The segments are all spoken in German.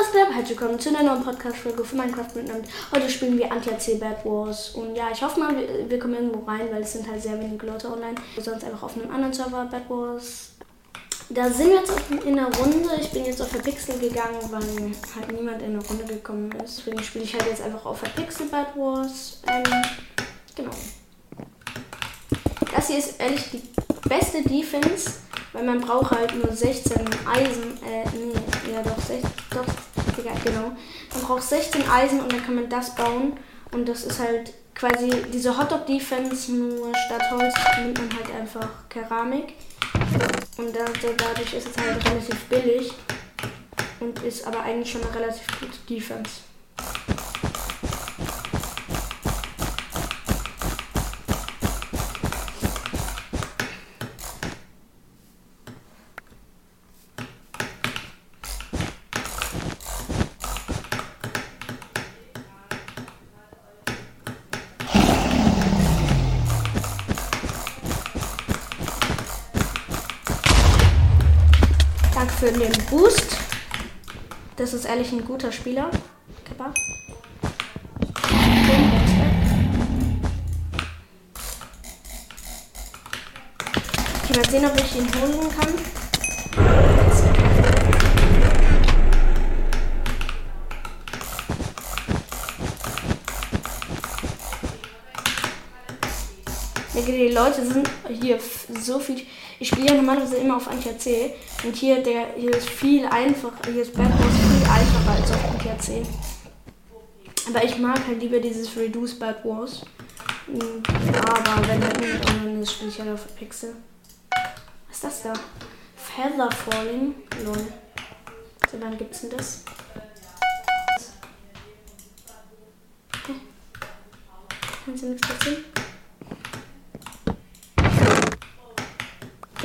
was geht? Herzlich willkommen zu einer neuen Podcast-Folge für Minecraft miteinander. Heute spielen wir Anti-AC Bad Wars. Und ja, ich hoffe mal, wir, wir, kommen irgendwo rein, weil es sind halt sehr wenige Leute online. Sonst einfach auf einem anderen Server Bad Wars. Da sind wir jetzt in der Runde. Ich bin jetzt auf der Pixel gegangen, weil halt niemand in der Runde gekommen ist. Deswegen spiele ich halt jetzt einfach auf der Pixel Bad Wars. Ähm, genau. Das hier ist ehrlich die beste Defense weil man braucht halt nur 16 Eisen, äh, nee, ja doch, 16, doch, egal, genau. Man braucht 16 Eisen und dann kann man das bauen. Und das ist halt quasi diese Hotdog Defense, nur statt Holz nimmt man halt einfach Keramik. Und da, dadurch ist es halt relativ billig und ist aber eigentlich schon eine relativ gute Defense. Für den Boost. Das ist ehrlich ein guter Spieler. Kappa. Ich mal sehen, ob ich ihn holen kann. Die Leute sind hier so viel. Ich spiele ja normalerweise immer auf Anti-AC. Und hier, der, hier ist viel einfacher. Hier ist Bad Wars viel einfacher als auf Anti-AC. Aber ich mag halt lieber dieses Reduce Bad Wars. Aber wenn halt nicht online ist, spiele ich halt auf Pixel. Was ist das da? Feather Falling? Lol. So lange gibt's denn das? Kannst du nichts erzählen?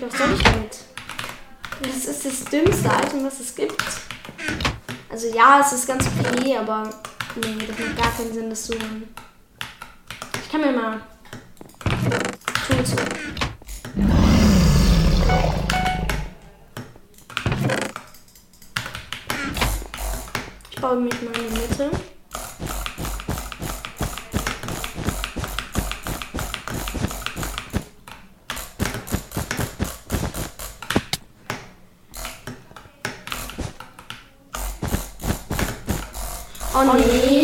Was soll ich damit? Das ist das dümmste Item, was es gibt. Also ja, es ist ganz okay, aber nee, das macht gar keinen Sinn, das zu holen. Ich kann mir mal Tools holen. Ich baue mich mal in die Mitte. Oh nee.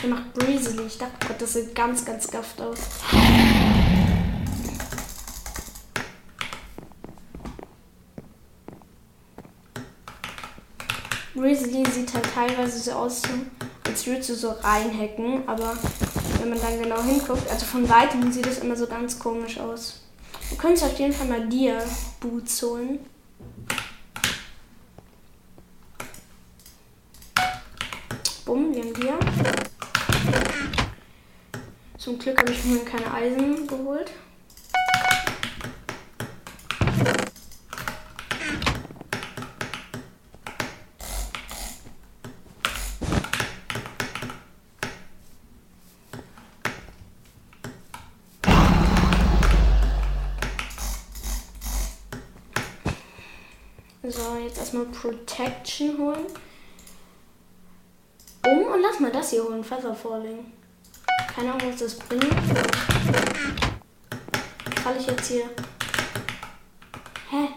Der macht Breezily. Ich dachte Gott, das sieht ganz, ganz gafft aus. Breezily sieht halt teilweise so aus, als würde du so reinhacken, aber wenn man dann genau hinguckt, also von weitem sieht es immer so ganz komisch aus. Du könntest auf jeden Fall mal dir Boots holen. Bumm, wir haben dir. Zum Glück habe ich mir keine Eisen geholt. So, jetzt erstmal Protection holen. Um und lass mal das hier holen, Feather Falling. Keine Ahnung, was das bringt. Falle ich jetzt hier. Hä?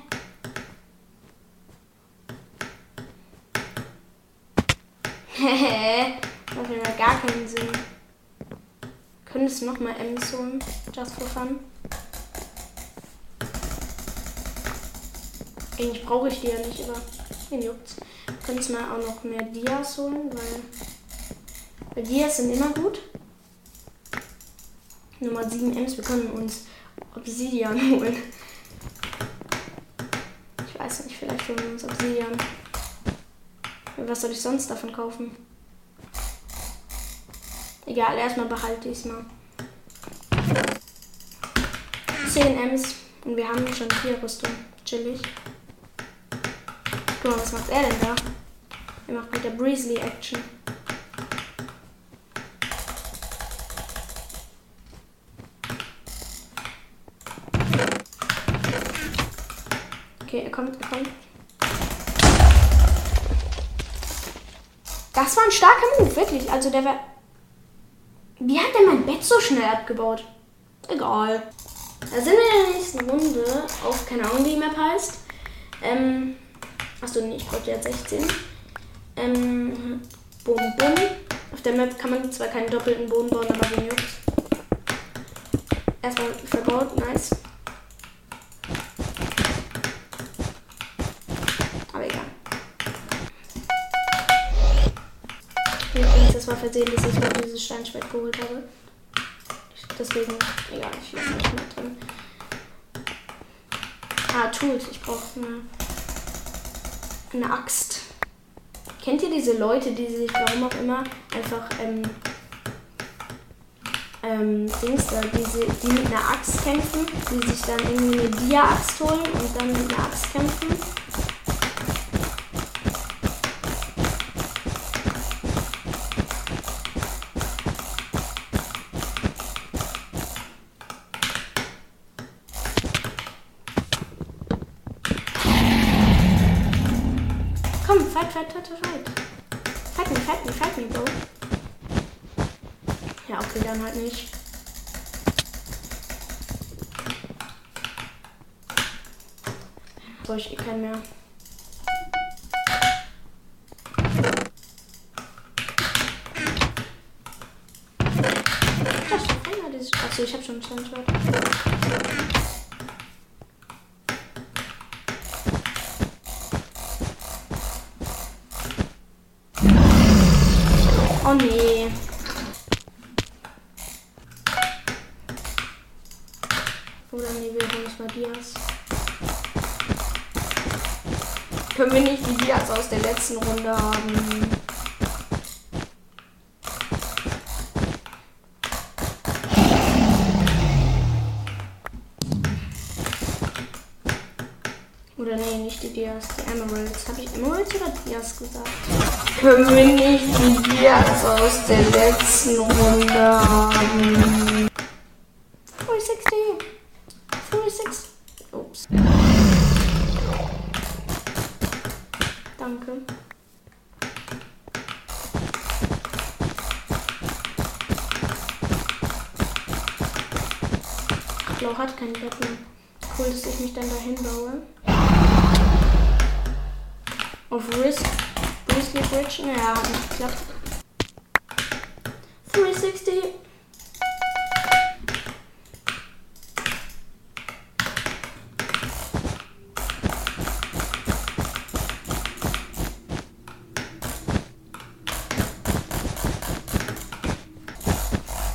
Hä? Macht ja gar keinen Sinn. Könntest du nochmal Ems holen? Just for fun. Eigentlich brauche ich die ja nicht, aber den juckt's. Könntest mal auch noch mehr Dias holen, weil, weil Dias sind immer gut. Nummer 7 Ms. Wir können uns Obsidian holen. weiß nicht, vielleicht holen wir uns Obsidian. Was soll ich sonst davon kaufen? Egal, erstmal behalte ich es mal. 10 Ms und wir haben schon 4 Rüstung. Chillig. Guck mal, was macht er denn da? Er macht mit der Breezely Action. Okay, er kommt, er kommt. Das war ein starker Move, wirklich. Also der war. Wie hat der mein Bett so schnell abgebaut? Egal. Da sind wir in der nächsten Runde auf, keine Ahnung, wie die Map heißt. Ähm. Achso, nee, ich brauche jetzt 16. Ähm. Bum, bum. Auf der Map kann man zwar keinen doppelten Boden bauen, aber den juckt. Erstmal verbaut, nice. Das war versehentlich, dass ich mir dieses Steinschwert geholt habe. Deswegen, egal, ich lasse nicht mehr drin. Ah, Tools. Ich brauche eine, eine Axt. Kennt ihr diese Leute, die sich, warum auch immer, einfach, ähm, ähm, Dings da, diese, die mit einer Axt kämpfen, die sich dann irgendwie eine Dia-Axt holen und dann mit einer Axt kämpfen? Fight, fight, fight, fight. Fight me, fight me, fight me, Bro. Ja, okay, dann halt nicht. Brauche ich eh keinen mehr. Achso, ich hab schon ein Standort. Oh nee. Oder nee, wir holen uns mal Dias. Können wir nicht die Dias aus der letzten Runde haben? Oder nee, nicht die Dias, die Emeralds. Habe ich Emeralds oder Dias gesagt? Können wir nicht die Dias aus der letzten Runde haben? 360. 360. Ups. Danke. Blau hat kein Bett. Cool, dass ich mich dann dahin baue. Auf Risk. Risk Bridge. Naja, hat nicht geklappt. 360.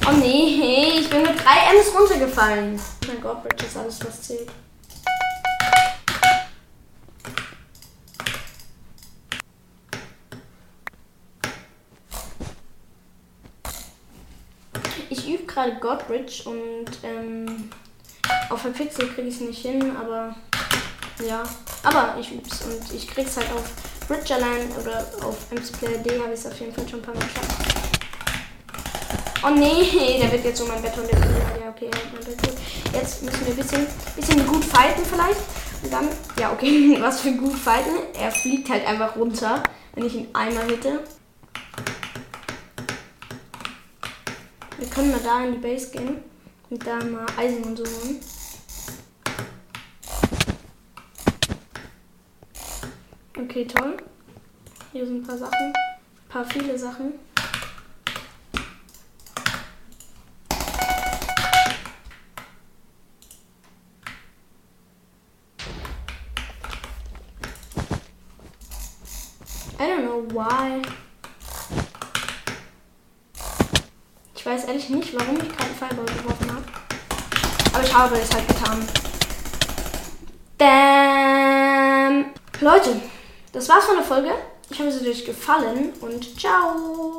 Oh nee, ich bin mit 3 Ms runtergefallen. Mein Gott, Bridge ist alles, was zählt. Gerade Godbridge und ähm, auf der Pixel kriege ich es nicht hin, aber ja. Aber ich üb's und ich krieg's halt auf Bridge allein oder auf MSPlayer.d habe ich es auf jeden Fall schon ein paar Mal geschafft. Oh nee, der wird jetzt so mein Bett und der Ja, okay, mein Bett gut. Jetzt müssen wir ein bisschen, bisschen gut fighten vielleicht. Und dann, ja, okay, was für gut fighten. Er fliegt halt einfach runter, wenn ich ihn einmal hitte. Wir können mal da in die Base gehen und da mal Eisen und so holen. Okay, toll. Hier sind ein paar Sachen. Ein paar viele Sachen. I don't know why. Weiß ehrlich nicht, warum ich keinen Fireball geworfen habe. Aber ich habe es halt getan. Damn. Leute, das war's von der Folge. Ich hoffe, es hat euch gefallen und ciao.